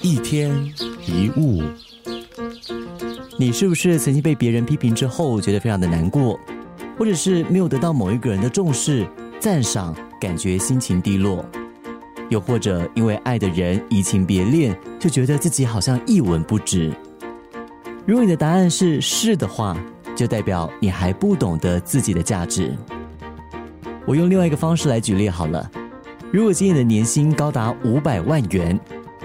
一天一物，你是不是曾经被别人批评之后觉得非常的难过，或者是没有得到某一个人的重视、赞赏，感觉心情低落？又或者因为爱的人移情别恋，就觉得自己好像一文不值？如果你的答案是是的话，就代表你还不懂得自己的价值。我用另外一个方式来举例好了。如果今年的年薪高达五百万元，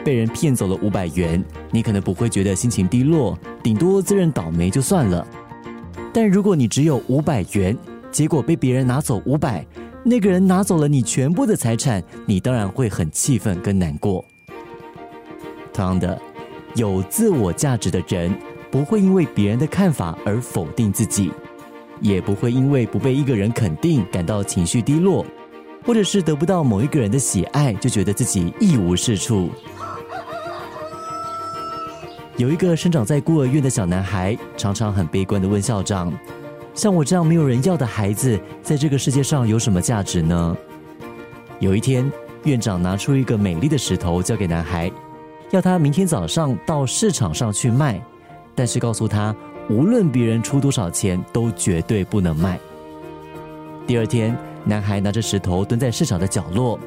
被人骗走了五百元，你可能不会觉得心情低落，顶多自认倒霉就算了。但如果你只有五百元，结果被别人拿走五百，那个人拿走了你全部的财产，你当然会很气愤跟难过。同样的，有自我价值的人，不会因为别人的看法而否定自己，也不会因为不被一个人肯定感到情绪低落。或者是得不到某一个人的喜爱，就觉得自己一无是处。有一个生长在孤儿院的小男孩，常常很悲观的问校长：“像我这样没有人要的孩子，在这个世界上有什么价值呢？”有一天，院长拿出一个美丽的石头交给男孩，要他明天早上到市场上去卖，但是告诉他，无论别人出多少钱，都绝对不能卖。第二天。男孩拿着石头蹲在市场的角落，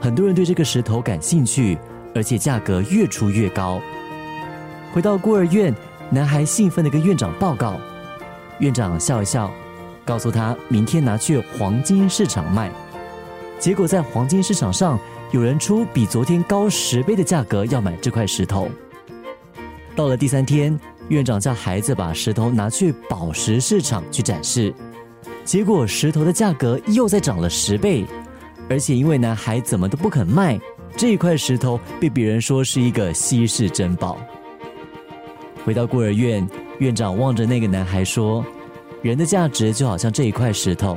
很多人对这个石头感兴趣，而且价格越出越高。回到孤儿院，男孩兴奋的跟院长报告，院长笑一笑，告诉他明天拿去黄金市场卖。结果在黄金市场上，有人出比昨天高十倍的价格要买这块石头。到了第三天，院长叫孩子把石头拿去宝石市场去展示。结果石头的价格又再涨了十倍，而且因为男孩怎么都不肯卖，这一块石头被别人说是一个稀世珍宝。回到孤儿院，院长望着那个男孩说：“人的价值就好像这一块石头，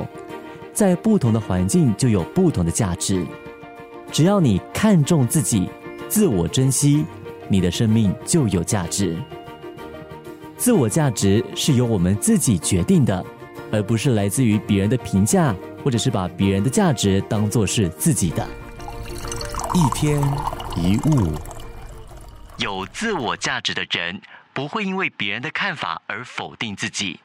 在不同的环境就有不同的价值。只要你看重自己，自我珍惜，你的生命就有价值。自我价值是由我们自己决定的。”而不是来自于别人的评价，或者是把别人的价值当做是自己的。一天一物，有自我价值的人不会因为别人的看法而否定自己。